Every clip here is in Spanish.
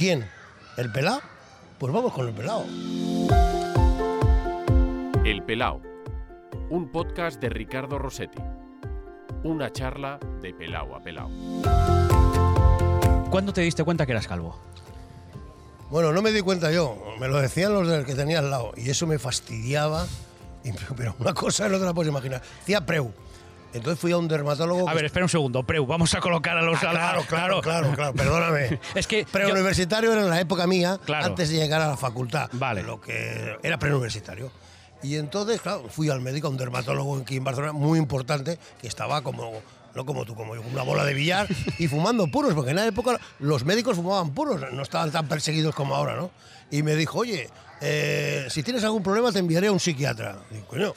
¿Quién? ¿El pelado? Pues vamos con el pelado. El Pelao, un podcast de Ricardo Rossetti. Una charla de pelao a pelao. ¿Cuándo te diste cuenta que eras calvo? Bueno, no me di cuenta yo, me lo decían los del que tenía al lado y eso me fastidiaba. Y- Pero una cosa no te la puedes imaginar. Decía preu. Entonces fui a un dermatólogo. A ver, espera un segundo, Preu, vamos a colocar a los... Ah, claro, claro, claro, claro, perdóname. Es que yo- Preuniversitario era en la época mía, Claro. antes de llegar a la facultad. Vale. Lo que era preuniversitario. Y entonces, claro, fui al médico, a un dermatólogo aquí en Barcelona, muy importante, que estaba como, no como tú, como yo, una bola de billar y fumando puros, porque en la época los médicos fumaban puros, no estaban tan perseguidos como ahora, ¿no? Y me dijo, oye, eh, si tienes algún problema te enviaré a un psiquiatra. Digo, coño,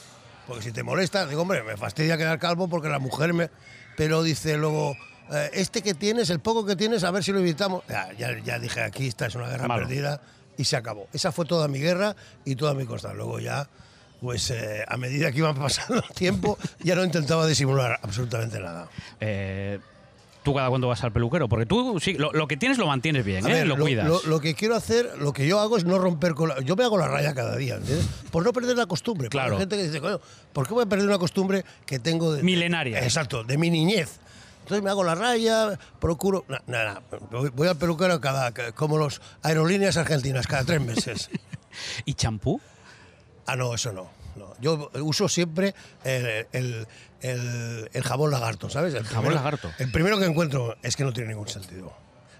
porque si te molesta, digo, hombre, me fastidia quedar calvo porque la mujer me... Pero dice luego, eh, este que tienes, el poco que tienes, a ver si lo evitamos. Ya, ya, ya dije, aquí esta es una guerra Malo. perdida y se acabó. Esa fue toda mi guerra y toda mi costa. Luego ya, pues eh, a medida que iba pasando el tiempo, ya no intentaba disimular absolutamente nada. Eh, ¿Tú cada cuándo vas al peluquero? Porque tú sí, lo, lo que tienes lo mantienes bien, A ¿eh? ver, lo, cuidas. Lo, lo que quiero hacer, lo que yo hago es no romper con la, Yo me hago la raya cada día, ¿entiendes? Por no perder la costumbre. Claro. Hay gente que dice, coño, ¿por qué voy a perder una costumbre que tengo de. Milenaria. Exacto, de mi niñez. Entonces me hago la raya, procuro. Nada. Voy, voy al peluquero cada. como los aerolíneas argentinas, cada tres meses. ¿Y champú? Ah, no, eso no. No. Yo uso siempre el, el- el- el jabón lagarto, ¿sabes? El Jabón lagarto. El primero que encuentro es que no tiene ningún sentido.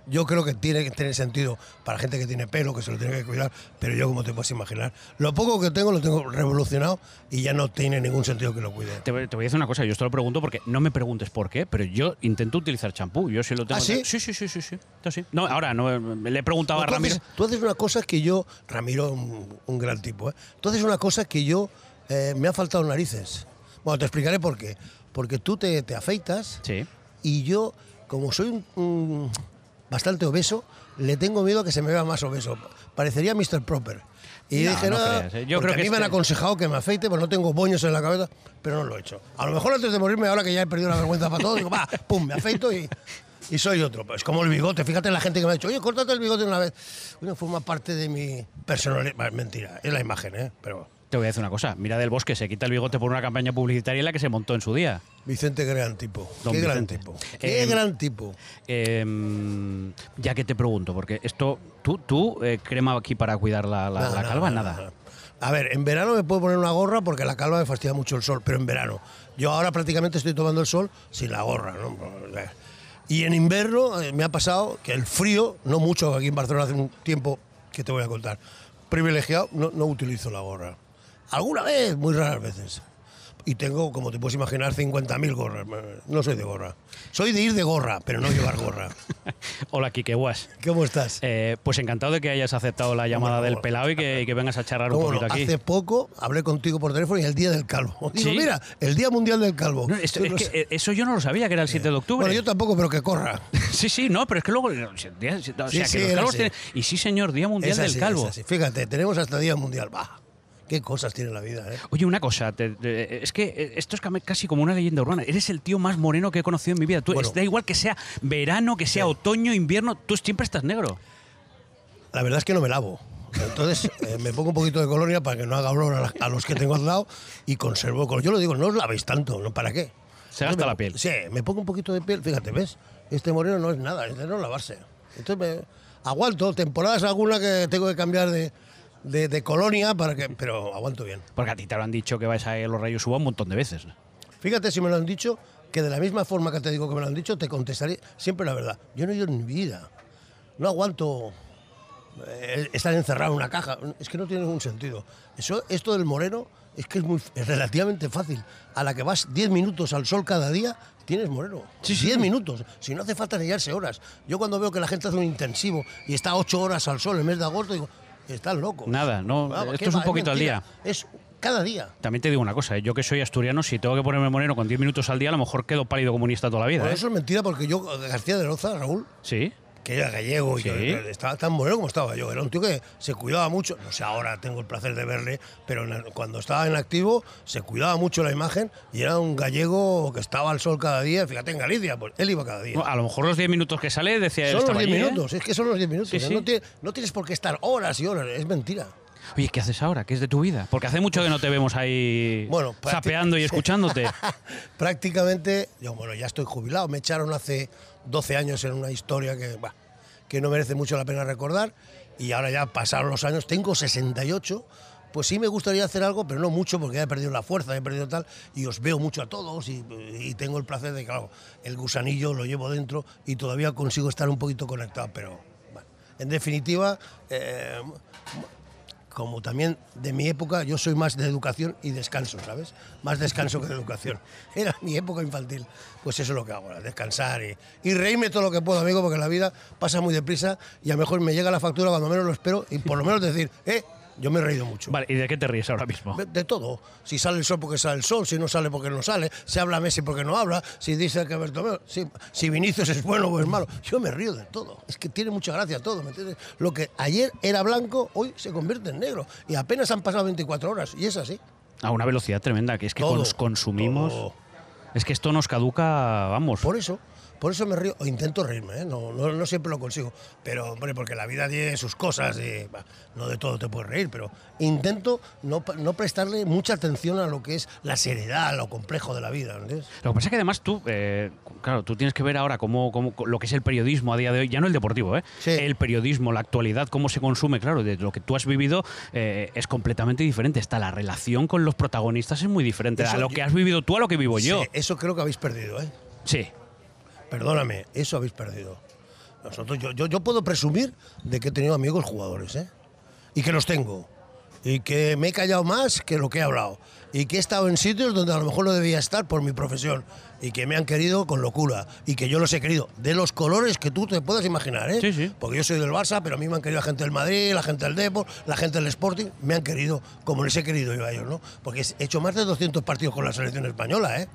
Yo creo que tiene que tener sentido para gente que tiene pelo, que se lo tiene que cuidar, pero yo, como te puedes imaginar, lo poco que tengo lo tengo revolucionado y ya no tiene ningún sentido que lo cuide. Te, voy te voy a decir una cosa, yo esto lo pregunto porque no me preguntes por qué, pero yo intento utilizar champú. Yo sí lo tengo. ¿Ah, sí? Sí, sí, sí, sí, sí. Esto sí. No, ahora no, le he preguntado a Ramiro. haces, tú haces una cosa que yo, Ramiro, un, un gran tipo, ¿eh? tú haces una cosa que yo eh, me ha faltado narices. Bueno, te explicaré por qué. Porque tú te, te afeitas Sí. y yo, como soy un, un bastante obeso, le tengo miedo a que se me vea más obeso. Parecería Mr. Proper. Y No, dije, no creas, ¿eh? Yo porque creo a que mí me han aconsejado que me afeite, pues no tengo boños en la cabeza, pero no lo he hecho. A lo mejor antes de morirme, ahora que ya he perdido la vergüenza para todo, digo, va, pum, me afeito y, y soy otro. Pues como el bigote, fíjate en la gente que me ha dicho, oye, córtate el bigote una vez. Bueno, forma parte de mi personalidad. Mentira, es la imagen, ¿eh? Pero Te voy a decir una cosa. Mira del Bosque se quita el bigote por una campaña publicitaria en la que se montó en su día. Vicente, qué gran tipo. Don qué gran tipo. Qué Eh, gran tipo. Eh, ya que te pregunto, porque esto, tú, tú eh, crema aquí para cuidar la, la- Nada, la calva, nada, nada. nada. A ver, en verano me puedo poner una gorra porque la calva me fastidia mucho el sol, pero en verano. Yo ahora prácticamente estoy tomando el sol sin la gorra, ¿no? Y en invierno eh, me ha pasado que el frío, no mucho, aquí en Barcelona hace un tiempo que te voy a contar, privilegiado, no, no utilizo la gorra. Alguna vez, muy raras veces. Y tengo, como te puedes imaginar, 50.000 gorras. No soy de gorra. Soy de ir de gorra, pero no llevar gorra. Hola, Kike Guas. ¿Cómo estás? Eh, pues encantado de que hayas aceptado la llamada Hombre, del pelado y que, y que vengas a charlar un ¿Cómo no? poquito aquí. Hace poco hablé contigo por teléfono y el día del calvo. Digo, ¿Sí? mira, el Día Mundial del Calvo. No, esto- es no que, eh, eso yo no lo sabía, que era el 7 de octubre. Bueno, yo tampoco, pero que corra. Sí, sí, no, pero es que luego. o sea, día- o sea, que sí, los calvos tienen- Y sí, señor, Día Mundial Es del así, Calvo. es así. Fíjate, tenemos hasta Día Mundial. Bah, qué cosas tiene la vida, ¿eh? Oye, una cosa, te- te- es que eh, esto es casi como una leyenda urbana. Eres el tío más moreno que he conocido en mi vida. Tú, Bueno. es- da igual que sea verano, que sea Sí. otoño, invierno, tú siempre estás negro. La verdad es que no me lavo. Entonces eh, me pongo un poquito de colonia para que no haga olor a, la- a los que tengo al lado y conservo color. Yo lo digo, no os lavéis tanto, ¿no? ¿Para qué? Se gasta me- la piel. Sí, me pongo un poquito de piel, fíjate, ¿ves? Este moreno no es nada, es de no lavarse. Entonces me aguanto, temporadas alguna que tengo que cambiar de, de- de colonia, para que, pero aguanto bien. Porque a ti te lo han dicho que vais a ir los rayos suba un montón de veces. Fíjate si me lo han dicho, que de la misma forma que te digo que me lo han dicho, te contestaré siempre la verdad. Yo no he ido en mi vida. No aguanto eh, estar encerrado en una caja. Es que no tiene ningún sentido. Eso, esto del moreno es que es, muy, es relativamente fácil. A la que vas 10 minutos al sol cada día, tienes moreno. Sí, sí. 10 minutos. Si no hace falta ni llevarse horas. Yo cuando veo que la gente hace un intensivo y está 8 horas al sol en el mes de agosto, digo, están locos. Nada, no, Vamos, esto ¿qué es un va? poquito al día. Es cada día. También te digo una cosa, ¿eh? yo que soy asturiano, si tengo que ponerme moreno con 10 minutos al día, a lo mejor quedo pálido comunista toda la vida. Bueno, ¿eh? eso es mentira porque yo, García de Loza, Raúl, Sí. Que era gallego y Sí. que estaba tan bueno como estaba yo. Era un tío que se cuidaba mucho. No sé, ahora tengo el placer de verle, pero cuando estaba en activo se cuidaba mucho la imagen y era un gallego que estaba al sol cada día. Fíjate, en Galicia, pues él iba cada día. A lo mejor los 10 minutos que sale decía él son los estaba 10 allí, ¿eh? minutos, es que son los 10 minutos. Sí, ¿eh? sí. No, no tienes por qué estar horas y horas, es mentira. Oye, ¿qué haces ahora? ¿Qué es de tu vida? Porque hace mucho que no te vemos ahí Bueno, zapeando y escuchándote. Prácticamente, yo bueno, ya estoy jubilado. Me echaron hace 12 años en una historia que, que no merece mucho la pena recordar. Y ahora ya pasaron los años, tengo 68. Pues sí me gustaría hacer algo, pero no mucho porque ya he perdido la fuerza, he perdido tal, y os veo mucho a todos y, tengo el placer de claro, el gusanillo lo llevo dentro y todavía consigo estar un poquito conectado, pero bueno, en definitiva, eh, como también de mi época, yo soy más de educación y descanso, ¿sabes? Más descanso que de educación. Era mi época infantil. Pues eso es lo que hago descansar y, y reírme todo lo que puedo, amigo, porque la vida pasa muy deprisa y a lo mejor me llega la factura cuando menos lo espero y por lo menos decir, eh, yo me he reído mucho. Vale, ¿y de qué te ríes ahora mismo? De, de todo. Si sale el sol porque sale el sol, si no sale porque no sale, si habla Messi porque no habla, si dice que Bertomeu, si, si Vinicius es bueno o es malo. Yo me río de todo. Es que tiene mucha gracia todo, ¿me entiendes? Lo que ayer era blanco, hoy se convierte en negro. Y apenas han pasado 24 horas. Y es así. A una velocidad tremenda, que es que Todo, cons- consumimos. todo. Es que esto nos caduca, vamos. Por eso, por eso me río, o intento reírme, ¿eh? no, no, no siempre lo consigo. Pero, hombre, porque la vida tiene sus cosas y bah, no de todo te puedes reír, pero intento no, no prestarle mucha atención a lo que es la seriedad, lo complejo de la vida, ¿entiendes? Lo que pasa es que además tú, eh, claro, tú tienes que ver ahora cómo, cómo- lo que es el periodismo a día de hoy, ya no el deportivo, ¿eh? Sí. El periodismo, la actualidad, cómo se consume, claro, de lo que tú has vivido eh, es completamente diferente. Está la relación con los protagonistas es muy diferente Eso a lo yo- que has vivido tú a lo que vivo yo. Eso creo que habéis perdido, ¿eh? Sí. Perdóname, eso habéis perdido. Nosotros, yo, yo, yo puedo presumir de que he tenido amigos jugadores, ¿eh? Y que los tengo. Y que me he callado más que lo que he hablado. Y que he estado en sitios donde a lo mejor no debía estar por mi profesión. Y que me han querido con locura. Y que yo los he querido. De los colores que tú te puedas imaginar, ¿eh? Sí, sí. Porque yo soy del Barça, pero a mí me han querido la gente del Madrid, la gente del Depor, la gente del Sporting. Me han querido como les he querido yo a ellos, ¿no? Porque he hecho más de 200 partidos con la selección española, ¿eh?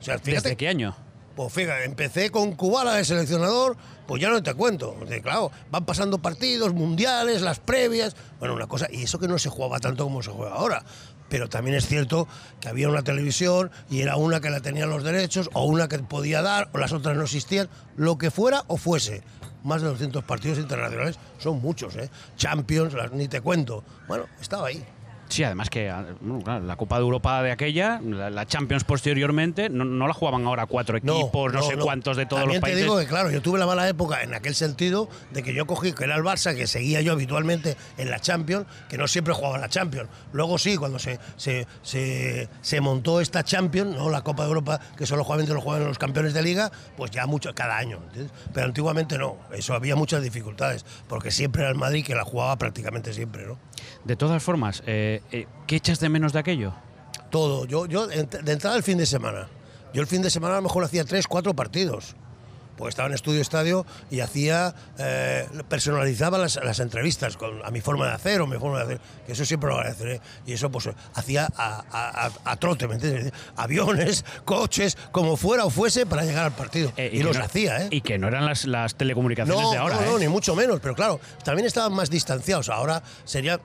O sea, fíjate, ¿Desde qué año? Pues fíjate, empecé con Kubala de seleccionador, pues ya no te cuento. Claro, van pasando partidos, mundiales, las previas. Bueno, una cosa, y eso que no se jugaba tanto como se juega ahora. Pero también es cierto que había una televisión y era una que la tenía los derechos, o una que podía dar, o las otras no existían, lo que fuera o fuese. Más de 200 partidos internacionales son muchos, ¿eh? Champions, ni te cuento. Bueno, estaba ahí. Sí, además que ah, bueno, claro, la Copa de Europa de aquella, la, la Champions posteriormente, no, no la jugaban ahora cuatro equipos, no, sé cuántos de todos También los países. te digo que, claro, yo tuve la mala época en aquel sentido de que yo cogí, que era el Barça, que seguía yo habitualmente en la Champions, que no siempre jugaba la Champions. Luego sí, cuando se, se, se, se montó esta Champions, ¿no? la Copa de Europa, que solo solamente lo juegan los campeones de liga, pues ya mucho, cada año. ¿entiendes? Pero antiguamente no, eso había muchas dificultades, porque siempre era el Madrid que la jugaba prácticamente siempre, ¿no? De todas formas, eh, eh, ¿qué echas de menos de aquello? Todo. Yo, yo de entrada el fin de semana. Yo el fin de semana a lo mejor hacía tres, cuatro partidos. Porque estaba en estudio estadio y hacía, eh, personalizaba las, las entrevistas con, a mi forma de hacer o mi forma de hacer. Que eso siempre lo agradeceré. Y eso pues hacía a, a- a- a trote, ¿me entiendes? Aviones, coches, como fuera o fuese para llegar al partido. Eh, y los no- hacía, ¿eh? Y que no eran las, las telecomunicaciones No, de ahora. no, no, ¿eh? ni mucho menos, pero claro, también estaban más distanciados. Ahora sería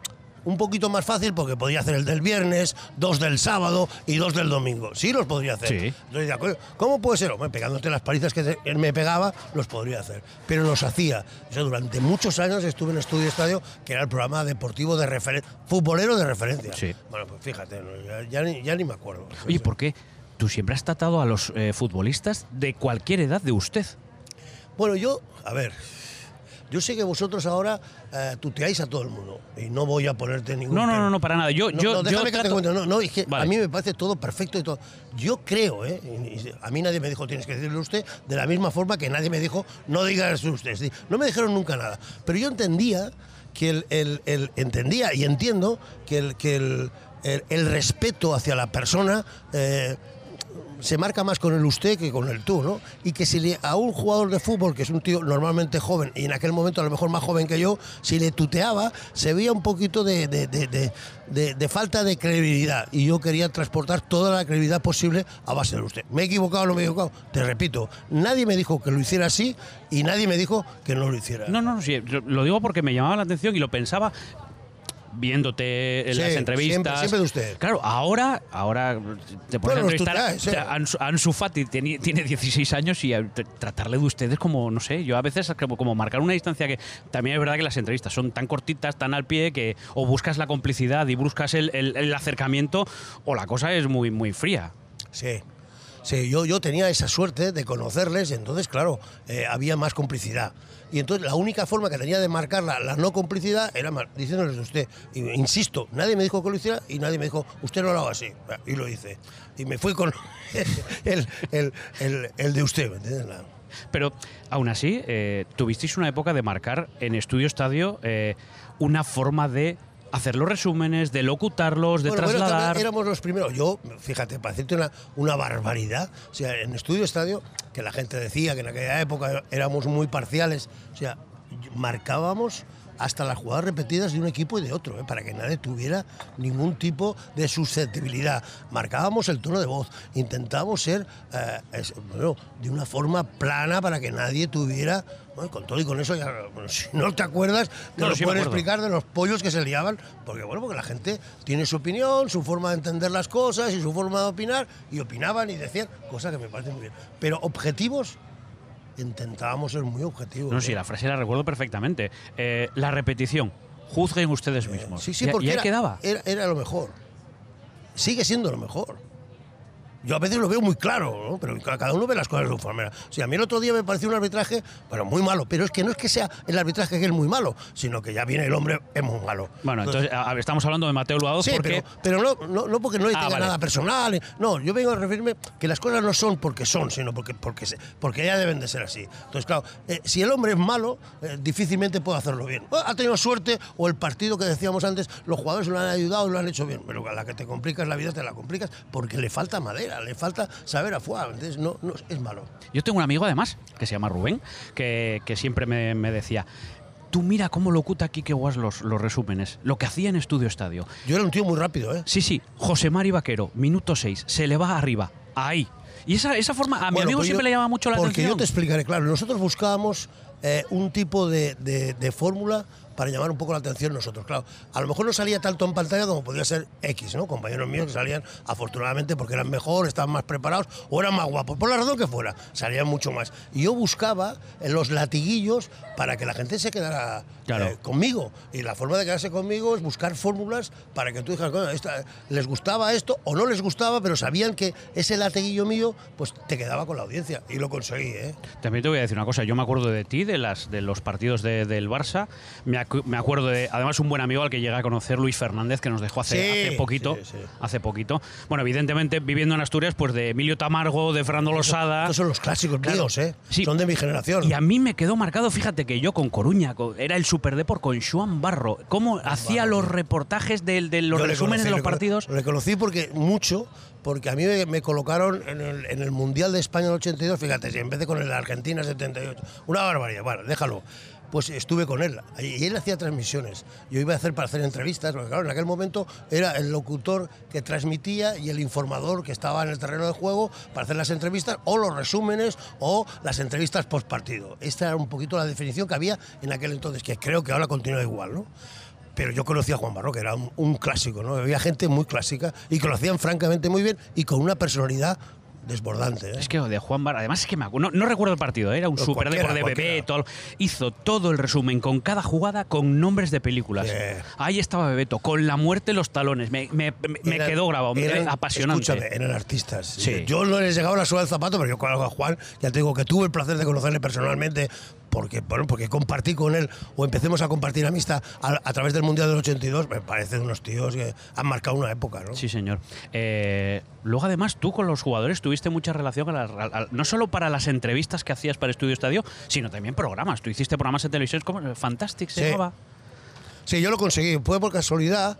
un poquito más fácil porque podía hacer el del viernes, dos del sábado y dos del domingo. Sí los podría hacer. Sí. Entonces, decía, "Coño, ¿cómo puede ser? Hombre, pegándote las palizas que te- me pegaba, los podría hacer. Pero los hacía. O sea, durante muchos años estuve en Estudio Estadio, que era el programa deportivo de referencia, futbolero de referencia. Sí. Bueno, pues fíjate, no, ya, ya ni, ya ni me acuerdo. Oye, ¿por qué? Tú siempre has tratado a los eh, futbolistas de cualquier edad de usted. Bueno, yo, a ver, yo sé que vosotros ahora eh, tuteáis a todo el mundo y no voy a ponerte ningún. No, no, no, no, para nada. Yo, No, yo, no, yo déjame que te cuente. No, no, es que Vale. a mí me parece todo perfecto y todo. Yo creo, ¿eh? a mí nadie me dijo tienes que decirle usted, de la misma forma que nadie me dijo no digas usted. No me dijeron nunca nada. Pero yo entendía que el, el- el- entendía y entiendo que el, que el, el- el respeto hacia la persona. eh, se marca más con el usted que con el tú, ¿no? Y que si le, a un jugador de fútbol, que es un tío normalmente joven, y en aquel momento a lo mejor más joven que yo, si le tuteaba, se veía un poquito de, de, de, de falta de credibilidad. Y yo quería transportar toda la credibilidad posible a base de usted. ¿Me he equivocado o no me he equivocado? Te repito, nadie me dijo que lo hiciera así y nadie me dijo que no lo hiciera. No, no, sí, lo digo porque me llamaba la atención y lo pensaba viéndote en las entrevistas. Siempre, de usted. Claro, ahora, ahora te pones a entrevistar. Ansu, Fati tiene, 16 años y tratarle de ustedes como, no sé, yo a veces como, como, marcar una distancia que también es verdad que las entrevistas son tan cortitas, tan al pie, que o buscas la complicidad y buscas el, el, acercamiento o la cosa es muy, muy fría. Sí. Sí, yo, yo tenía esa suerte de conocerles, entonces, claro, eh, había más complicidad. Y entonces la única forma que tenía de marcar la, no complicidad era diciéndoles de usted. insisto, nadie me dijo que lo hiciera y nadie me dijo, usted no lo haga así. Y lo hice. Y me fui con el, el, de usted, ¿me entiendes? Pero aún así, eh, tuvisteis una época de marcar en Estudio Estadio eh, una forma de hacer los resúmenes, de locutarlos, de trasladar. éramos los primeros. Yo, fíjate, para decirte una, una barbaridad, o sea, en Estudio Estadio, que la gente decía que en aquella época éramos muy parciales, o sea, marcábamos hasta las jugadas repetidas de un equipo y de otro, ¿eh? para que nadie tuviera ningún tipo de susceptibilidad. Marcábamos el tono de voz, intentábamos ser eh, de una forma plana para que nadie tuviera con todo y con eso, ya, si no te acuerdas, te lo puedo explicar de los pollos que se liaban, porque bueno, porque la gente tiene su opinión, su forma de entender las cosas y su forma de opinar, y opinaban y decían cosas que me parecen muy bien. Pero objetivos, intentábamos ser muy objetivos. No, sí, la frase la recuerdo perfectamente. Eh, la repetición, juzguen ustedes mismos. sí, sí, porque quedaba? Era, era lo mejor. Sigue siendo lo mejor. Yo a veces lo veo muy claro, ¿no? pero cada uno ve las cosas de su forma. O sea, a mí el otro día me pareció un arbitraje, pero muy malo. Pero es que no es que sea el arbitraje que es muy malo, sino que ya viene el hombre, es muy malo. Bueno, entonces, estamos hablando de Mateo Luado sí, porque... pero, no, no, porque no le ah, tenga nada personal. No, yo vengo a referirme que las cosas no son porque son, sino porque, porque, porque ya deben de ser así. Entonces, claro, eh, si el hombre es malo, eh, difícilmente puede hacerlo bien. ha tenido suerte o el partido que decíamos antes, los jugadores lo han ayudado y lo han hecho bien. Pero a la que te complicas la vida, te la complicas porque le falta madera, le falta saber a fuego. Entonces, no, no, es malo. Yo tengo un amigo, además, que se llama Rubén, que, que siempre me, me decía tú mira cómo locuta Kike Guas los, los resúmenes, lo que hacía en Estudio Estadio. Yo era un tío muy rápido, ¿eh? Sí, sí, José Mari Vaquero, minuto 6, se le va arriba, ahí. Y esa, esa forma, a mi amigo pues siempre le llama mucho la atención. Porque yo te explicaré, claro, nosotros buscábamos eh, un tipo de, de, de fórmula para llamar un poco la atención nosotros. Claro, a lo mejor no salía tanto en pantalla como podía ser X, ¿no? Compañeros míos que salían afortunadamente porque eran mejor, estaban más preparados o eran más guapos, por la razón que fuera, salían mucho más. Y yo buscaba en los latiguillos para que la gente se quedara eh, conmigo. Y la forma de quedarse conmigo es buscar fórmulas para que tú digas, bueno, les gustaba esto o no les gustaba, pero sabían que ese latiguillo mío, pues te quedaba con la audiencia. Y lo conseguí, ¿eh? También te voy a decir una cosa, yo me acuerdo de ti, de, las, de los partidos del Barça, me me acuerdo de, además, un buen amigo al que llega a conocer, Luis Fernández, que nos dejó hace, poquito. hace poquito. Bueno, evidentemente, viviendo en Asturias, pues de Emilio Tamargo, de Fernando Losada. Estos son los clásicos míos, ¿eh? Son de mi generación. Y a mí me quedó marcado, fíjate que yo con Coruña, era el Superdeport con Juan Barro, cómo hacía los reportajes de, los resúmenes de los partidos. Lo reconocí porque mucho, porque a mí me, colocaron en el, en el, Mundial de España del 82, fíjate, en vez de con el Argentina 78. Una barbaridad, bueno, déjalo pues estuve con él. Y él hacía transmisiones. Yo iba a hacer para hacer entrevistas, porque claro, en aquel momento era el locutor que transmitía y el informador que estaba en el terreno de juego para hacer las entrevistas o los resúmenes o las entrevistas post partido. Esta era un poquito la definición que había en aquel entonces, que creo que ahora continúa igual, ¿no? pero yo conocía a Juan Barro, que era un, un, clásico, ¿no? Había gente muy clásica y que lo hacían francamente muy bien y con una personalidad desbordante. ¿eh? Es que de Juan Bar, además es que me, no, no recuerdo el partido, ¿eh? era un super de bebé, todo, hizo todo el resumen con cada jugada con nombres de películas. Ahí estaba Bebeto, con la muerte en los talones, me, me, me quedó grabado, apasionante. Escúchame, eran artistas. Sí. Yo no les llegaba la suela del zapato, pero yo conozco a Juan, ya te digo que tuve el placer de conocerle personalmente, porque, bueno, porque compartí con él o empecemos a compartir amistad a, través del Mundial del 82, me parecen unos tíos que han marcado una época, ¿no? Sí, señor. Eh, luego, además, tú con los jugadores tuviste mucha relación, no solo para las entrevistas que hacías para Estudio Estadio, sino también programas. Tú hiciste programas de televisión como Fantastic, se sí. Sí, yo lo conseguí. Fue por casualidad.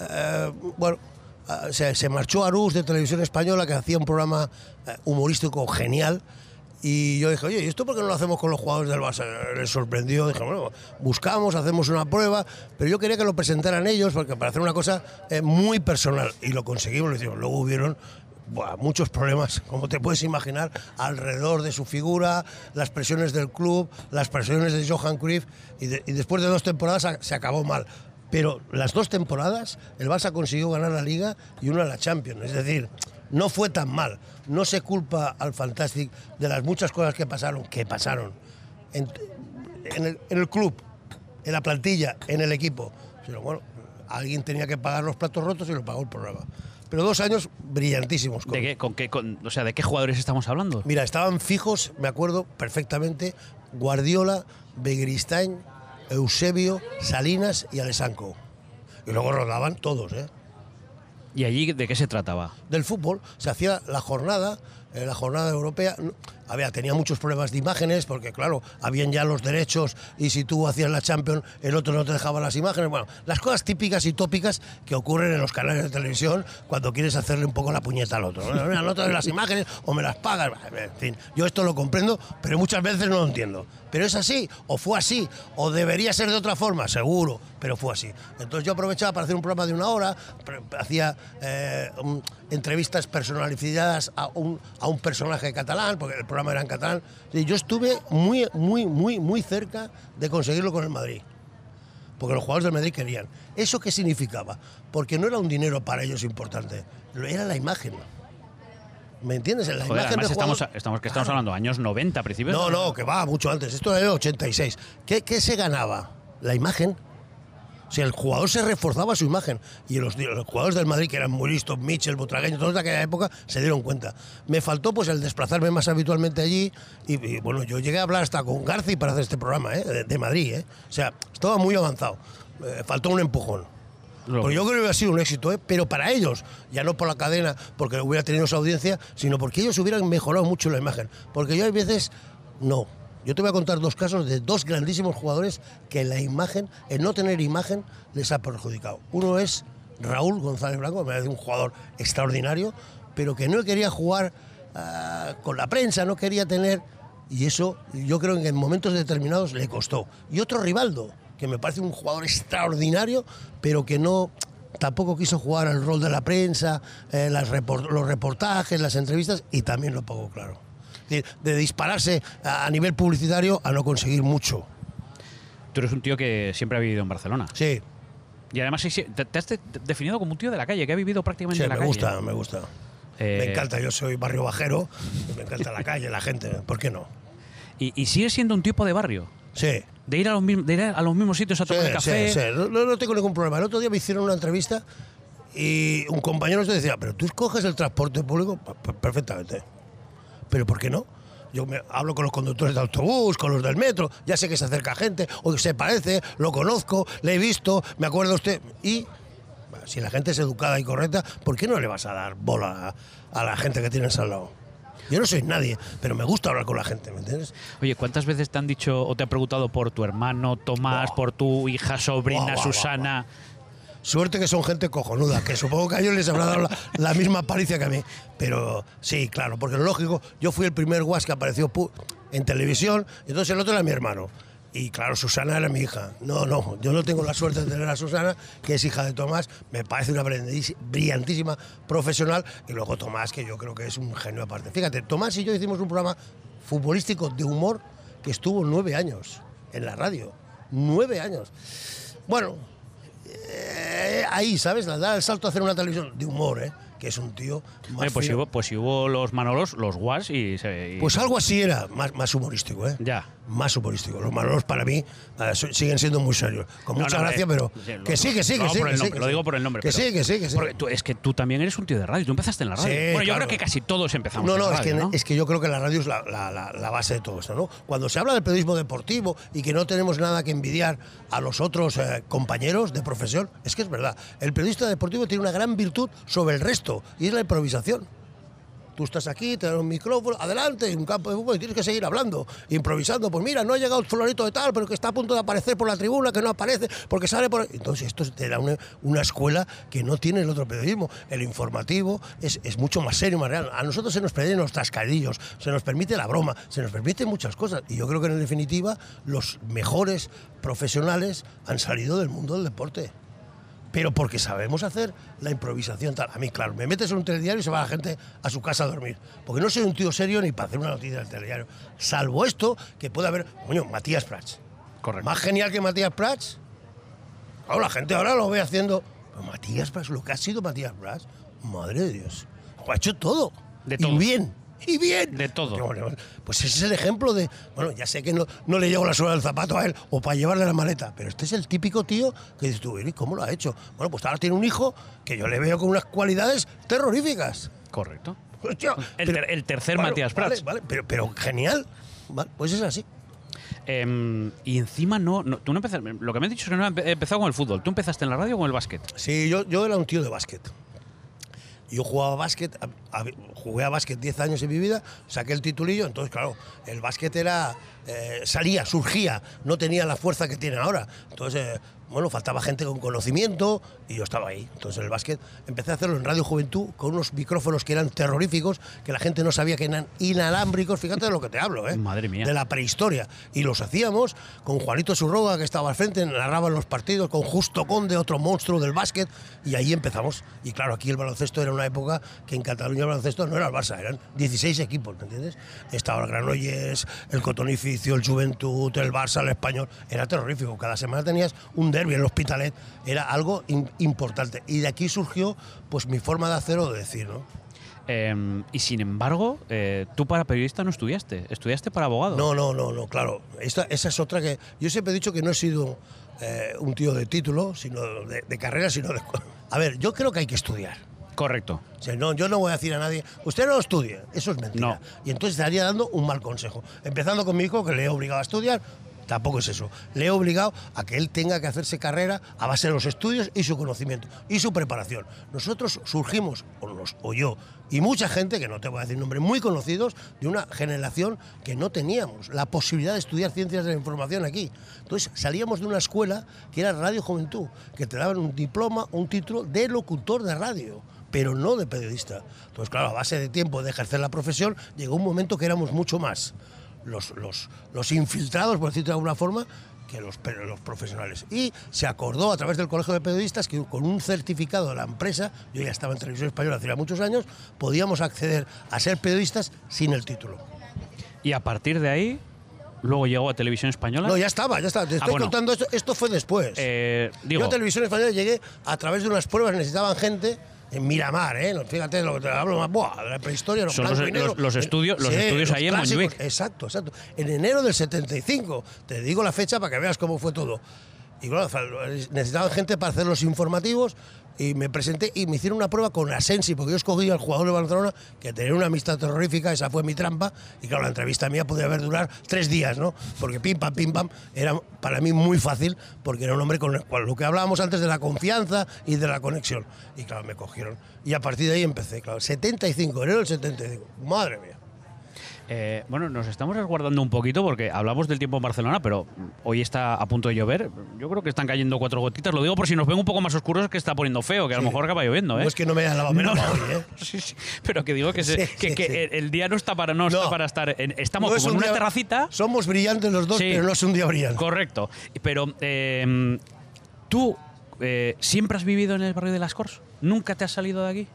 Eh, bueno, ah, se, se, marchó Arús de Televisión Española, que hacía un programa eh, humorístico genial. Y yo dije, oye, ¿y esto por qué no lo hacemos con los jugadores del Barça? Les sorprendió, dije, bueno, buscamos, hacemos una prueba, pero yo quería que lo presentaran ellos, porque para hacer una cosa eh, muy personal, y lo conseguimos, lo hicimos. Luego hubieron muchos problemas, como te puedes imaginar, alrededor de su figura, las presiones del club, las presiones de Johan Cruyff, y, después de dos temporadas se acabó mal. Pero las dos temporadas el Barça consiguió ganar la Liga y una la Champions. Es decir, no fue tan mal. No se culpa al Fantastic de las muchas cosas que pasaron, que pasaron en, el, en el club, en la plantilla, en el equipo. Pero bueno, alguien tenía que pagar los platos rotos y lo pagó el programa pero dos años brillantísimos. ¿De qué, con qué, o sea, ¿de qué jugadores estamos hablando? Mira, estaban fijos, me acuerdo perfectamente, Guardiola, Begristain, Eusebio, Salinas y Alessanco. Y luego rodaban todos, ¿eh? ¿Y allí de qué se trataba? Del fútbol. Se hacía la jornada, eh, la jornada europea había, tenía muchos problemas de imágenes, porque claro, habían ya los derechos y si tú hacías la Champions, el otro no te dejaba las imágenes. Bueno, las cosas típicas y tópicas que ocurren en los canales de televisión cuando quieres hacerle un poco la puñeta al otro. ¿no? te las imágenes o me las pagas. En fin, yo esto lo comprendo, pero muchas veces no lo entiendo. Pero es así, o fue así, o debería ser de otra forma, seguro, pero fue así. Entonces yo aprovechaba para hacer un programa de una hora, hacía eh, entrevistas personalizadas a un, a un personaje catalán, porque programa era en catalán. Yo estuve muy, muy, muy, muy cerca de conseguirlo con el Madrid. Porque los jugadores del Madrid querían. ¿Eso qué significaba? Porque no era un dinero para ellos importante, era la imagen. ¿Me entiendes? La imagen estamos, estamos, que estamos hablando años 90, principios. No, no, que va mucho antes. Esto era de 86. ¿Qué, ¿Qué se ganaba? La imagen. O sea, el jugador se reforzaba su imagen. Y los, jugadores del Madrid, que eran muy listos, Mitchell, Butragueño, todos de aquella época, se dieron cuenta. Me faltó pues el desplazarme más habitualmente allí. Y, bueno, yo llegué a hablar hasta con Garci para hacer este programa, ¿eh? de, Madrid. ¿eh? O sea, estaba muy avanzado. faltó un empujón. Porque yo creo que hubiera sido un éxito, ¿eh? pero para ellos, ya no por la cadena, porque hubiera tenido su audiencia, sino porque ellos hubieran mejorado mucho la imagen. Porque yo hay veces, no, yo te voy a contar dos casos de dos grandísimos jugadores que la imagen, el no tener imagen, les ha perjudicado. Uno es Raúl González Blanco, me parece un jugador extraordinario, pero que no quería jugar ah, con la prensa, no quería tener. Y eso yo creo que en momentos determinados le costó. Y otro Rivaldo, que me parece un jugador extraordinario, pero que no tampoco quiso jugar al rol de la prensa, eh, los reportajes, las entrevistas, y también lo pongo claro de, dispararse a, nivel publicitario a no conseguir mucho. Tú eres un tío que siempre ha vivido en Barcelona. Sí. Y además te, has definido como un tío de la calle, que ha vivido prácticamente en la me Gusta, me gusta, me eh, encanta, yo soy barrio bajero, me encanta la calle, la gente, ¿por qué no? ¿Y, y sigues siendo un tipo de barrio? Sí. De ir a los, a los mismos sitios a tomar café. Sí, sí. No, no, tengo ningún problema. El otro día me hicieron una entrevista y un compañero te decía, pero tú escoges el transporte público perfectamente pero ¿por qué no? Yo me hablo con los conductores de autobús, con los del metro, ya sé que se acerca gente, o se parece, lo conozco, le he visto, me acuerdo usted. Y si la gente es educada y correcta, ¿por qué no le vas a dar bola a, la gente que tienes al lado? Yo no soy nadie, pero me gusta hablar con la gente, ¿me entiendes? Oye, ¿cuántas veces te han dicho o te han preguntado por tu hermano Tomás, por tu hija, sobrina, Susana? Suerte que son gente cojonuda, que supongo que a ellos les habrá dado la, misma aparición que a mí. Pero sí, claro, porque lo lógico, yo fui el primer guas que apareció en televisión, entonces el otro era mi hermano. Y claro, Susana era mi hija. No, no, yo no tengo la suerte de tener a Susana, que es hija de Tomás, me parece una brillantísima profesional. Y luego Tomás, que yo creo que es un genio aparte. Fíjate, Tomás y yo hicimos un programa futbolístico de humor que estuvo nueve años en la radio. Nueve años. Bueno, ahí, ¿sabes? Dar el salto a hacer una televisión de humor, ¿eh? Que es un tío más pues, si hubo, pues si hubo los Manolos, los Guas y, Pues algo así era, más, más humorístico, ¿eh? Ya. Más humorístico. Los Manolos para mí eh, siguen siendo muy serios. Con mucha gracia, eh, pero... que sí, que sí, que sí. lo digo por el nombre. Que sí, que sí, que sí. Tú, es que tú también eres un tío de radio. Tú empezaste en la radio. bueno, yo creo que casi todos empezamos no, no, es que, es que yo creo que la radio es la, la, la, base de todo esto, ¿no? Cuando se habla del periodismo deportivo y que no tenemos nada que envidiar a los otros eh, compañeros de profesión, es que es verdad. El periodista deportivo tiene una gran virtud sobre el resto y es la improvisación. Tú estás aquí, te dan un micrófono, adelante, en un campo de fútbol y tienes que seguir hablando, improvisando. Pues mira, no ha llegado el florito de tal, pero que está a punto de aparecer por la tribuna, que no aparece, porque sale por... Entonces esto te da una, una escuela que no tiene el otro periodismo. El informativo es, es mucho más serio, más real. A nosotros se nos permiten los tascadillos, se nos permite la broma, se nos permite muchas cosas. Y yo creo que en definitiva los mejores profesionales han salido del mundo del deporte pero porque sabemos hacer la improvisación tal. A mí, claro, me metes en un telediario y se va la gente a su casa a dormir. Porque no soy un tío serio ni para hacer una noticia del telediario. Salvo esto, que puede haber, coño, Matías Prats. Correcto. Más genial que Matías Prats. Claro, la gente ahora lo ve haciendo. Matías Prats, lo que ha sido Matías Prats, madre de Dios. ha hecho todo. De todo. Y bien y bien. De todo. Pues ese es el ejemplo de, bueno, ya sé que no, no le llevo la suela del zapato a él o para llevarle la maleta, pero este es el típico tío que dices tú, ¿y cómo lo ha hecho? Bueno, pues ahora tiene un hijo que yo le veo con unas cualidades terroríficas. Correcto. el, tercer Matías Prats. Vale, pero, pero genial. pues es así. Em, y encima no, tú no empezaste, lo que me has dicho es que no he empezado con el fútbol. ¿Tú empezaste en la radio o con el básquet? Sí, yo, yo era un tío de básquet. Yo jugaba básquet, jugué a básquet 10 años en mi vida, saqué el titulillo, entonces claro, el básquet era, eh, salía, surgía, no tenía la fuerza que tiene ahora. Entonces, eh, bueno, faltaba gente con conocimiento y yo estaba ahí. Entonces en el básquet empecé a hacerlo en Radio Juventud con unos micrófonos que eran terroríficos, que la gente no sabía que eran inalámbricos, fíjate de lo que te hablo, ¿eh? Madre mía. De la prehistoria. Y los hacíamos con Juanito Surroga, que estaba al frente, narraba los partidos, con Justo Conde, otro monstruo del básquet, y ahí empezamos. Y claro, aquí el baloncesto era una época que en Cataluña el baloncesto no era el Barça, eran 16 equipos, ¿me entiendes? Estaba el Granollers, el Cotonificio, el Juventud, el Barça, el Español. Era terrorífico. Cada semana tenías un derby en el Hospitalet. Era algo importante. Y de aquí surgió pues mi forma de hacer o de decir, ¿no? Em, y sin embargo, eh, tú para periodista no estudiaste, estudiaste para abogado. No, no, no, no, claro. esa es otra que. Yo siempre he dicho que no he sido eh, un tío de título, sino de, carrera, sino de. A ver, yo creo que hay que estudiar. Correcto. no, yo no voy a decir a nadie, usted no estudie, eso es mentira. Y entonces estaría dando un mal consejo. Empezando con mi hijo, que le he obligado a estudiar, Tampoco es eso. Le he obligado a que él tenga que hacerse carrera a base de los estudios y su conocimiento y su preparación. Nosotros surgimos, o, yo, y mucha gente, que no te voy a decir nombres, muy conocidos, de una generación que no teníamos la posibilidad de estudiar ciencias de la información aquí. Entonces salíamos de una escuela que era Radio Juventud, que te daban un diploma, un título de locutor de radio pero no de periodista. Entonces, claro, a base de tiempo de ejercer la profesión, llegó un momento que éramos mucho más los, los, los infiltrados, por decirlo de alguna forma, que los, los profesionales. Y se acordó a través del Colegio de Periodistas que con un certificado de la empresa, yo ya estaba en Televisión Española hace muchos años, podíamos acceder a ser periodistas sin el título. Y a partir de ahí, luego llegó a Televisión Española. No, ya estaba, ya estaba. Te ah, estoy contando esto, esto fue después. Eh, yo a Televisión Española llegué a través de unas pruebas, necesitaban gente en Miramar, ¿eh? Fíjate lo que te hablo más. Buah, de la prehistoria, los, Son los, estudios, los estudios ahí en Montjuic. Exacto, exacto. En enero del 75. Te digo la fecha para que veas cómo fue todo. Y claro, necesitaban gente para hacer los informativos y me presenté y me hicieron una prueba con Asensi, porque yo escogí al jugador de Barcelona que tenía una amistad terrorífica, esa fue mi trampa, y claro, la entrevista mía podía haber durar tres días, ¿no? Porque pim pam, pim pam, era para mí muy fácil, porque era un hombre con el cual lo que hablábamos antes de la confianza y de la conexión. Y claro, me cogieron. Y a partir de ahí empecé, claro, 75, enero del 75, madre mía. Eh, bueno, nos estamos resguardando un poquito porque hablamos del tiempo en Barcelona, pero hoy está a punto de llover. Yo creo que están cayendo cuatro gotitas. Lo digo por si nos ven un poco más oscuros que está poniendo feo, que a lo mejor acaba lloviendo. ¿eh? No es que no me haya lavado menos hoy, ¿eh? sí, sí. Pero que digo que, que, el día no está para no, está para estar. estamos como en una terracita. Somos brillantes los dos, pero no es un día brillante. Correcto. Pero eh, tú eh, siempre has vivido en el barrio de Las Cors. ¿Nunca te has salido de aquí?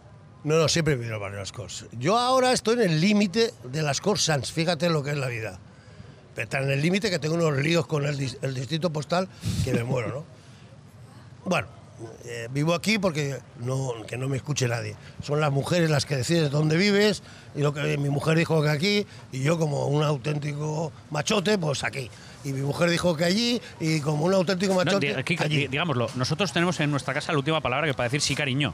No, no, siempre he vivido en el barrio de Las Cors. Yo ahora estoy en el límite de Las Cors Sans, fíjate lo que es la vida. Está en el límite que tengo unos líos con el, distrito postal que me muero, ¿no? Bueno, eh, vivo aquí porque no, que no me escuche nadie. Son las mujeres las que deciden dónde vives y lo que mi mujer dijo que aquí y yo como un auténtico machote, pues aquí. Y mi mujer dijo que allí y como un auténtico machote, allí. Digámoslo, nosotros tenemos en nuestra casa la última palabra que para decir sí cariño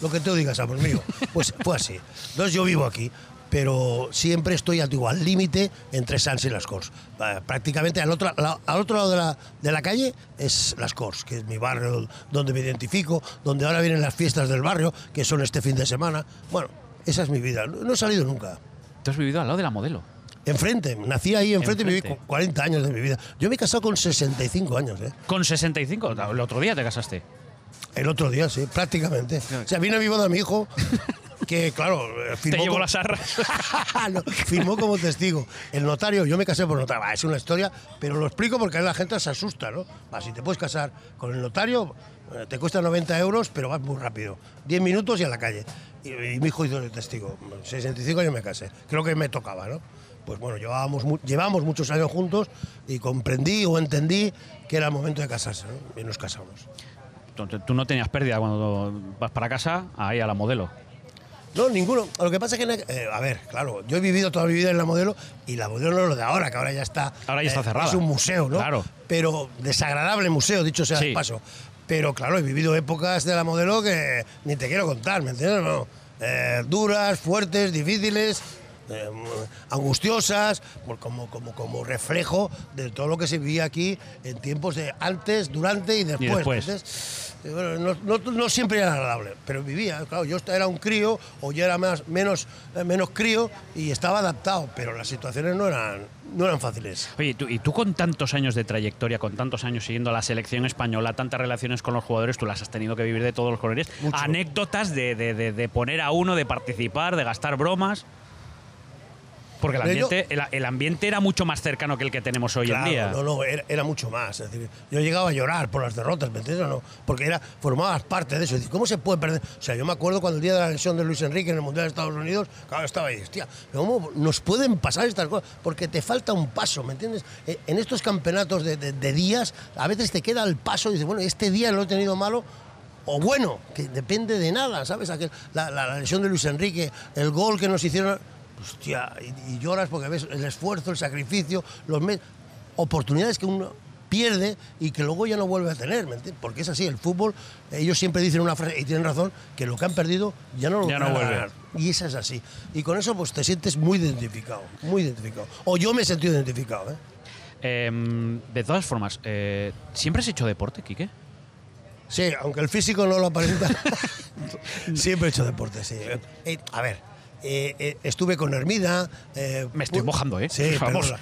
lo que tú digas, amor mío. Pues fue así. Entonces yo vivo aquí, pero siempre estoy al límite entre Sans y Las Cors. Prácticamente al otro, al otro lado de la, de la calle es Las Cors, que es mi barrio donde me identifico, donde ahora vienen las fiestas del barrio, que son este fin de semana. Bueno, esa es mi vida. No he salido nunca. Tú has vivido al lado de la modelo. Enfrente, nací ahí enfrente, y viví 40 años de mi vida. Yo me he casado con 65 años. ¿eh? ¿Con 65? El otro día te casaste. El otro día, sí, prácticamente. O sea, vino a mi boda mi hijo, que claro, firmó. Te llevo las arras. firmó como testigo. El notario, yo me casé por notario. es una historia, pero lo explico porque la gente se asusta, ¿no? Si te puedes casar con el notario, eh, te cuesta 90 euros, pero vas muy rápido. 10 minutos y a la calle. Y, mi hijo hizo el testigo. 65 años me casé. Creo que me tocaba, ¿no? pues bueno, llevábamos, llevamos muchos años juntos y comprendí o entendí que era el momento de casarse, ¿no? y nos casamos. Tú no tenías pérdida cuando vas para casa, ahí a la modelo. No, ninguno. Lo que pasa es que, eh, a ver, claro, yo he vivido toda mi vida en la modelo y la modelo no es lo de ahora, que ahora ya está. Ahora ya está eh, cerrada. Es un museo, ¿no? Claro. Pero desagradable museo, dicho sea de paso. Pero claro, he vivido épocas de la modelo que ni te quiero contar, ¿me entiendes? No. Eh, duras, fuertes, difíciles, eh, angustiosas, como, como, como reflejo de todo lo que se vivía aquí en tiempos de antes, durante y después. Eh, no, siempre era agradable, pero vivía. Claro, yo era un crío o yo era más, menos, eh, menos crío y estaba adaptado, pero las situaciones no eran, no eran fáciles. Oye, y tú con tantos años de trayectoria, con tantos años siguiendo la selección española, tantas relaciones con los jugadores, tú las has tenido que vivir de todos los colores. Anécdotas de, de poner a uno, de participar, de gastar bromas. Porque el ambiente, el, ambiente era mucho más cercano que el que tenemos hoy en día. No, no, era, mucho más. Es decir, yo llegaba a llorar por las derrotas, ¿me entiendes? No, porque era, formabas parte de eso. ¿Cómo se puede perder? O sea, yo me acuerdo cuando el día de la lesión de Luis Enrique en el Mundial de Estados Unidos, claro, estaba ahí, hostia, ¿cómo nos pueden pasar estas cosas? Porque te falta un paso, ¿me entiendes? Eh, en estos campeonatos de, días, a veces te queda el paso y dices, bueno, este día lo he tenido malo, o bueno, que depende de nada, ¿sabes? la, la, lesión de Luis Enrique, el gol que nos hicieron hostia, y, lloras porque ves el esfuerzo, el sacrificio, los oportunidades que uno pierde y que luego ya no vuelve a tener, Porque es así, el fútbol, ellos siempre dicen una frase, y tienen razón, que lo que han perdido ya no lo ya no vuelve. Y eso es así. Y con eso pues te sientes muy identificado, muy identificado. O yo me he sentido identificado. ¿eh? Em, de todas formas, eh, ¿siempre has hecho deporte, Quique? Sí, aunque el físico no lo aparenta, siempre he hecho deporte, sí. Eh, a ver, eh, eh, estuve con Hermida. Eh, Me estoy mojando, ¿eh? Sí, Vamos.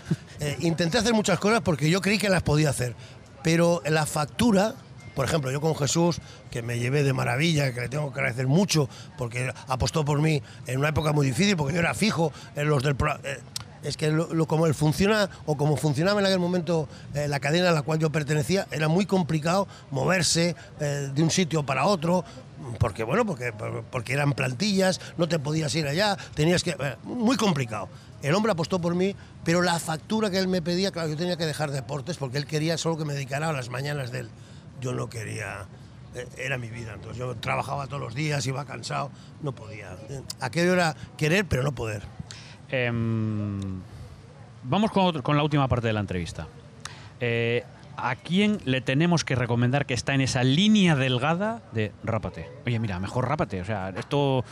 intenté hacer muchas cosas porque yo creí que las podía hacer. Pero la factura, por ejemplo, yo con Jesús, que me llevé de maravilla, que le tengo que agradecer mucho porque apostó por mí en una época muy difícil, porque yo era fijo en los del es que lo, como él funciona o como funcionaba en aquel momento eh, la cadena a la cual yo pertenecía, era muy complicado moverse eh, de un sitio para otro, porque bueno, porque, porque eran plantillas, no te podías ir allá, tenías que... Eh, muy complicado. El hombre apostó por mí, pero la factura que él me pedía, claro, yo tenía que dejar deportes porque él quería solo que me dedicara a las mañanas de él. Yo no quería era mi vida. Entonces yo trabajaba todos los días, iba cansado, no podía. Aquello era querer, pero no poder. Em, vamos con, la última parte de la entrevista. Eh, ¿A quién le tenemos que recomendar que está en esa línea delgada de rápate? Oye, mira, mejor rápate. O sea, esto.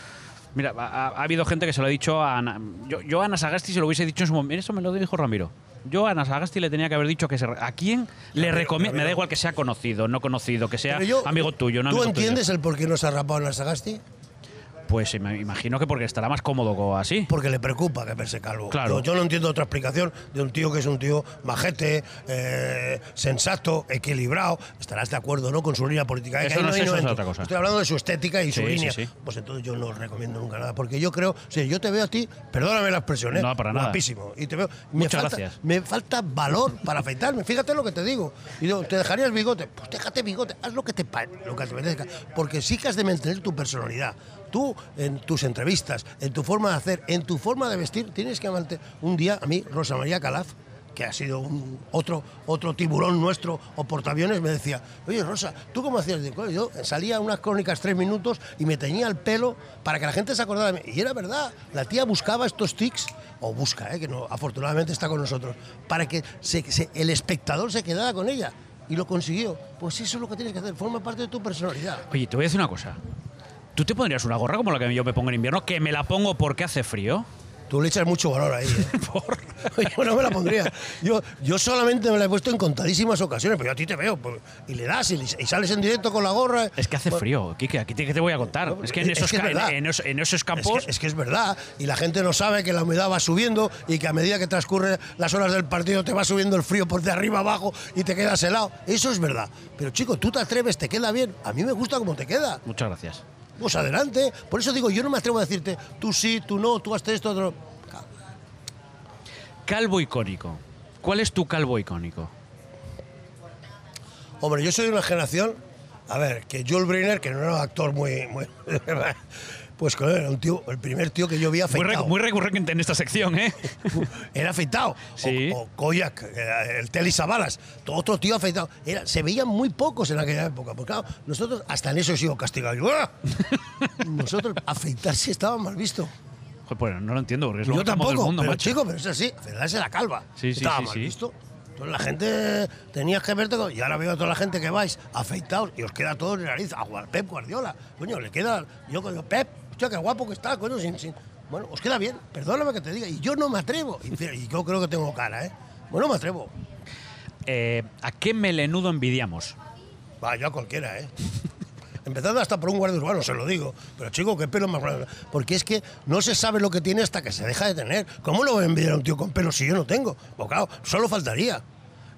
Mira, ha, habido gente que se lo ha dicho a Ana. Yo, a Ana Sagasti se lo hubiese dicho en su momento. Eso me lo dijo Ramiro. Yo a Ana Sagasti le tenía que haber dicho que se, a quién le recomiendo. Me da igual que sea conocido, no conocido, que sea amigo tuyo. No ¿Tú entiendes el por qué nos ha rapado Ana Sagasti? Pues me imagino que porque estará más cómodo así. Porque le preocupa que verse calvo. Claro. Yo, no entiendo otra explicación de un tío que es un tío majete, eh, sensato, equilibrado. Estarás de acuerdo, ¿no? Con su línea política. Eso, no, es, otra cosa. Estoy hablando de su estética y su línea. pues entonces yo no recomiendo nunca nada. Porque yo creo, si yo te veo a ti, perdóname la expresión, ¿eh? No, para nada. Guapísimo. Y te veo. Muchas falta, gracias. Me falta valor para afeitarme. Fíjate lo que te digo. Y digo, ¿te dejarías bigote? Pues déjate bigote. Haz lo que te, lo que te merezca. Porque sí que has de mantener tu personalidad tú en tus entrevistas, en tu forma de hacer, en tu forma de vestir, tienes que mantener. Un día, a mí, Rosa María Calaf, que ha sido otro, otro tiburón nuestro o portaaviones, me decía, oye Rosa, ¿tú cómo hacías? Yo salía unas crónicas tres minutos y me teñía el pelo para que la gente se acordara de mí. Y era verdad, la tía buscaba estos tics, o busca, eh, que no, afortunadamente está con nosotros, para que el espectador se quedara con ella. Y lo consiguió. Pues eso es lo que tienes que hacer, forma parte de tu personalidad. Oye, te voy a decir una cosa. ¿Tú te pondrías una gorra como la que yo me pongo en invierno? Que me la pongo porque hace frío. Tú le echas mucho valor ahí. ¿eh? yo no me la pondría. Yo, yo solamente me la he puesto en contadísimas ocasiones, pero yo a ti te veo. Pues, y le das y, sales en directo con la gorra. Es que hace frío, Kike, aquí te, te voy a contar. es que en esos, en, esos campos. Es que, es verdad. Y la gente no sabe que la humedad va subiendo y que a medida que transcurren las horas del partido te va subiendo el frío por de arriba abajo y te quedas helado. Eso es verdad. Pero chico, tú te atreves, te queda bien. A mí me gusta como te queda. Muchas gracias pues adelante. Por eso digo, yo no me atrevo a decirte, tú sí, tú no, tú haces esto, otro. Calvo icónico. ¿Cuál es tu calvo icónico? Hombre, yo soy de una generación, a ver, que Joel Briner, que no era un actor muy, muy Pues claro, era un tío, el primer tío que yo vi afeitado. Muy, recurrente en esta sección, ¿eh? era afeitado. Sí. O, Koyak, el Telly Savalas, otro tío afeitado. Era, se veían muy pocos en aquella época. Porque claro, nosotros hasta en eso he sido castigado. ¡Ah! nosotros afeitarse estaba mal visto. Pues no lo entiendo, porque es lo Yo tampoco, del mundo, pero chico, pero es así, afeitarse la calva. Sí, sí, estaba sí, mal sí. visto. Entonces la gente tenías que verte y ahora veo a toda la gente que vais afeitados y os queda todo en la nariz. A Pep Guardiola, coño, le queda. Yo, coño, Pep, Hostia, qué guapo que está, coño, sin, sin, Bueno, os queda bien, perdóname que te diga. Y yo no me atrevo. Y, yo creo que tengo cara, ¿eh? Bueno, me atrevo. Eh, ¿A qué melenudo envidiamos? Va, yo a cualquiera, ¿eh? Empezando hasta por un guardia urbano, se lo digo. Pero chico, qué pelo más. Porque es que no se sabe lo que tiene hasta que se deja de tener. ¿Cómo lo voy a envidiar a un tío con pelo si yo no tengo? Pues claro, solo faltaría.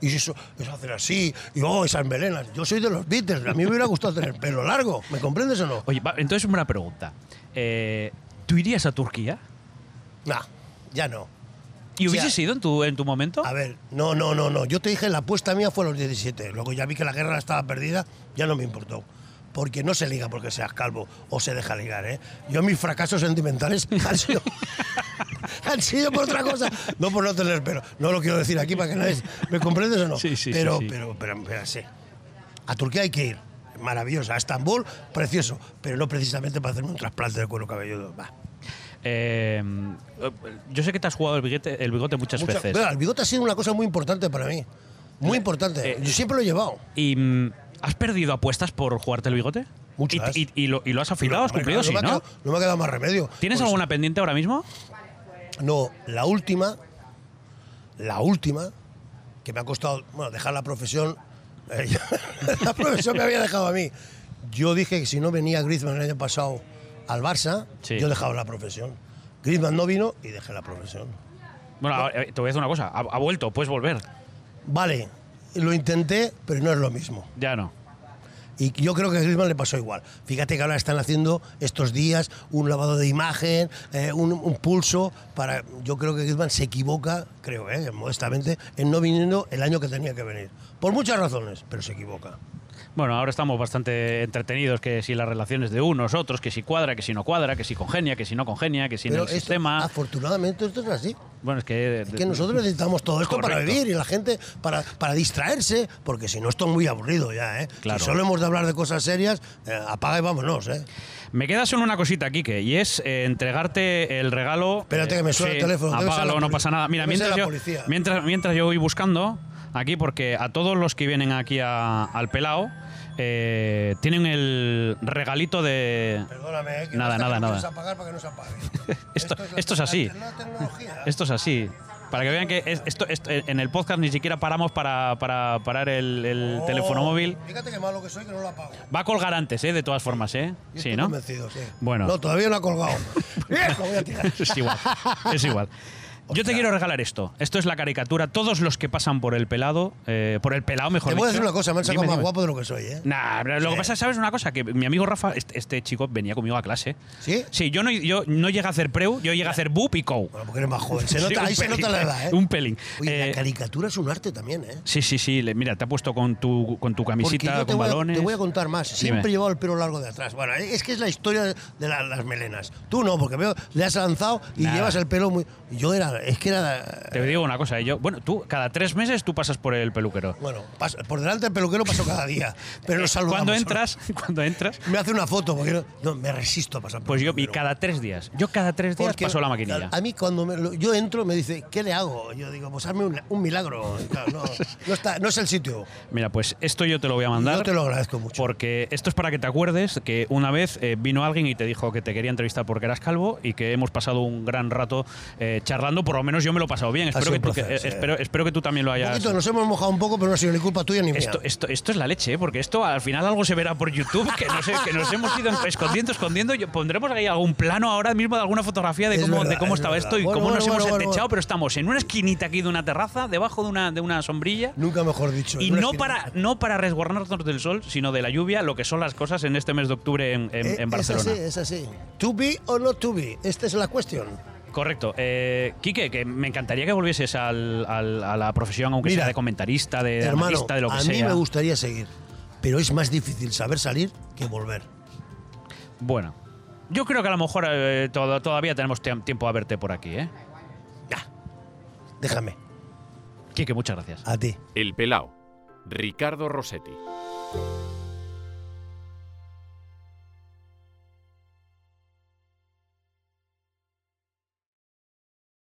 Y eso, es hacer así, y oh, esas melenas. Yo soy de los Beatles, a mí me hubiera gustado tener pelo largo. ¿Me comprendes o no? Oye, entonces una pregunta. Eh, ¿Tú irías a Turquía? No, ya no. ¿Y hubiese sido en tu, en tu momento? A ver, no, no, no, no. Yo te dije, la apuesta mía fue a los 17. Luego ya vi que la guerra estaba perdida, ya no me importó. Porque no se liga porque seas calvo o se deja ligar, ¿eh? Yo mis fracasos sentimentales han sido, han sido por otra cosa, no por no tener pelo. No lo quiero decir aquí para que nadie... ¿Me comprendes o no? Sí, sí, pero, sí, Pero, pero, pero, sí. A Turquía hay que ir maravillosa. A Estambul, precioso, pero no precisamente para hacerme un trasplante de cuero cabelludo. Va. Eh, yo sé que te has jugado el bigote, el bigote muchas veces. el bigote ha sido una cosa muy importante para mí. Muy importante. Eh, yo siempre lo he llevado. ¿Y mm, has perdido apuestas por jugarte el bigote? Muchas. ¿Y, y, lo, y lo, has afilado? ¿Has cumplido? no, sí, me ¿no? Quedado, no me ha quedado más remedio. ¿Tienes pues, alguna pendiente ahora mismo? No, la última, la última, que me ha costado bueno, dejar la profesión la profesión me había dejado a mí. Yo dije que si no venía Griezmann el año pasado al Barça, yo dejaba la profesión. Griezmann no vino y dejé la profesión. Bueno, te voy a decir una cosa. Ha, ha, vuelto, puedes volver. Vale, lo intenté, pero no es lo mismo. Ya no. Y yo creo que a Griezmann le pasó igual. Fíjate que ahora están haciendo estos días un lavado de imagen, eh, un, un, pulso para. Yo creo que Griezmann se equivoca, creo, eh, modestamente, en no viniendo el año que tenía que venir. Por muchas razones, pero se equivoca. Bueno, ahora estamos bastante entretenidos que si las relaciones de unos, otros, que si cuadra, que si no cuadra, que si congenia, que si no congenia, que si Pero en el esto, sistema. Afortunadamente esto es así. Bueno, es que. Es que nosotros necesitamos todo esto Correcto. para vivir y la gente para, para distraerse, porque si no, esto es muy aburrido ya, ¿eh? Claro. Si solo hemos de hablar de cosas serias, eh, apaga y vámonos, ¿eh? Me queda solo una cosita, Quique, y es eh, entregarte el regalo. Espérate que me suena sí, el teléfono. Apágalo, no pasa nada. Mira, mientras yo, mientras, mientras yo voy buscando aquí, porque a todos los que vienen aquí a- al pelao eh, tienen el regalito de. Perdóname, ¿eh? que Nada, nada, que nada. apagar para que no se apague. Esto- la- esto es así. tecnología. Esto es así. Para que vean que es- esto, esto- en el podcast ni siquiera paramos para, para parar el, el Oh, teléfono móvil. Fíjate qué malo que soy que no lo apago. Va a colgar antes, ¿eh? De todas formas, ¿eh? Yo Sí, estoy ¿no? convencido, sí. Bueno. No, todavía no ha colgado. Lo voy a tirar. Es igual. Es igual. Yo te quiero regalar esto. Esto es la caricatura. Todos los que pasan por el pelado, eh, por el pelado mejor Te voy a dicho. decir una cosa, me han sacado Dime, más dime. guapo de lo que soy, ¿eh? Nah, pero lo que pasa, ¿sabes una cosa? Que mi amigo Rafa, este, este chico, venía conmigo a clase. ¿Sí? Sí, yo no, yo no llegué a hacer preu, yo llegué a hacer bup y cow. Bueno, porque eres más joven. Se Sí, nota, un ahí se pelín, nota la edad, ¿eh? Un pelín. Oye, Eh, la caricatura es un arte también, ¿eh? sí, sí, sí. le- Mira, te ha puesto con tu, con tu Porque camisita, yo te con voy, a, balones. te voy a contar más. Siempre Dime. he llevado el pelo largo de atrás. Bueno, es que es la historia de la- las melenas. Tú no, porque veo, le has lanzado y Nada. llevas el pelo muy. Yo era es que era. Te digo una cosa, yo, bueno, tú cada tres meses tú pasas por el peluquero. Bueno, por delante del peluquero paso cada día, pero nos saludamos. Cuando entras, cuando entras, me hace una foto porque no, me resisto a pasar. Por pues yo y cada tres días, yo cada tres días paso la maquinilla. A mí cuando yo entro me dice ¿qué le hago? Yo digo pues hazme un, milagro. no, está, no es el sitio. Mira, pues esto yo te lo voy a mandar. Yo te lo agradezco mucho. Porque esto es para que te acuerdes que una vez eh, vino alguien y te dijo que te quería entrevistar porque eras calvo y que hemos pasado un gran rato eh, charlando. Por lo menos yo me lo he pasado bien. Espero, que, tú, eh, espero, espero, que tú también lo hayas. nos hemos mojado un poco, pero no ha sido ni culpa tuya ni mía. Esto, esto, esto es la leche, porque esto al final algo se verá por YouTube, que, no sé, que nos hemos ido escondiendo, escondiendo. Pondremos ahí algún plano ahora mismo de alguna fotografía de cómo, de cómo estaba esto y cómo nos hemos entechado, pero estamos en una esquinita aquí de una terraza, debajo de una, de una sombrilla. Nunca mejor dicho. Y no para, no para resguardarnos del sol, sino de la lluvia, lo que son las cosas en este mes de octubre en, en, Barcelona. Eh, es así, es así. To be or not to be. Esta es la cuestión. Correcto. Eh, Quique, que me encantaría que volvieses al, a la profesión, aunque sea de comentarista, de, de de lo que sea. A mí me gustaría seguir, pero es más difícil saber salir que volver. Bueno, yo creo que a lo mejor eh, todavía tenemos tiempo a verte por aquí, ¿eh? Ya. Déjame. Quique, muchas gracias. A ti. El Pelao. Ricardo Rossetti.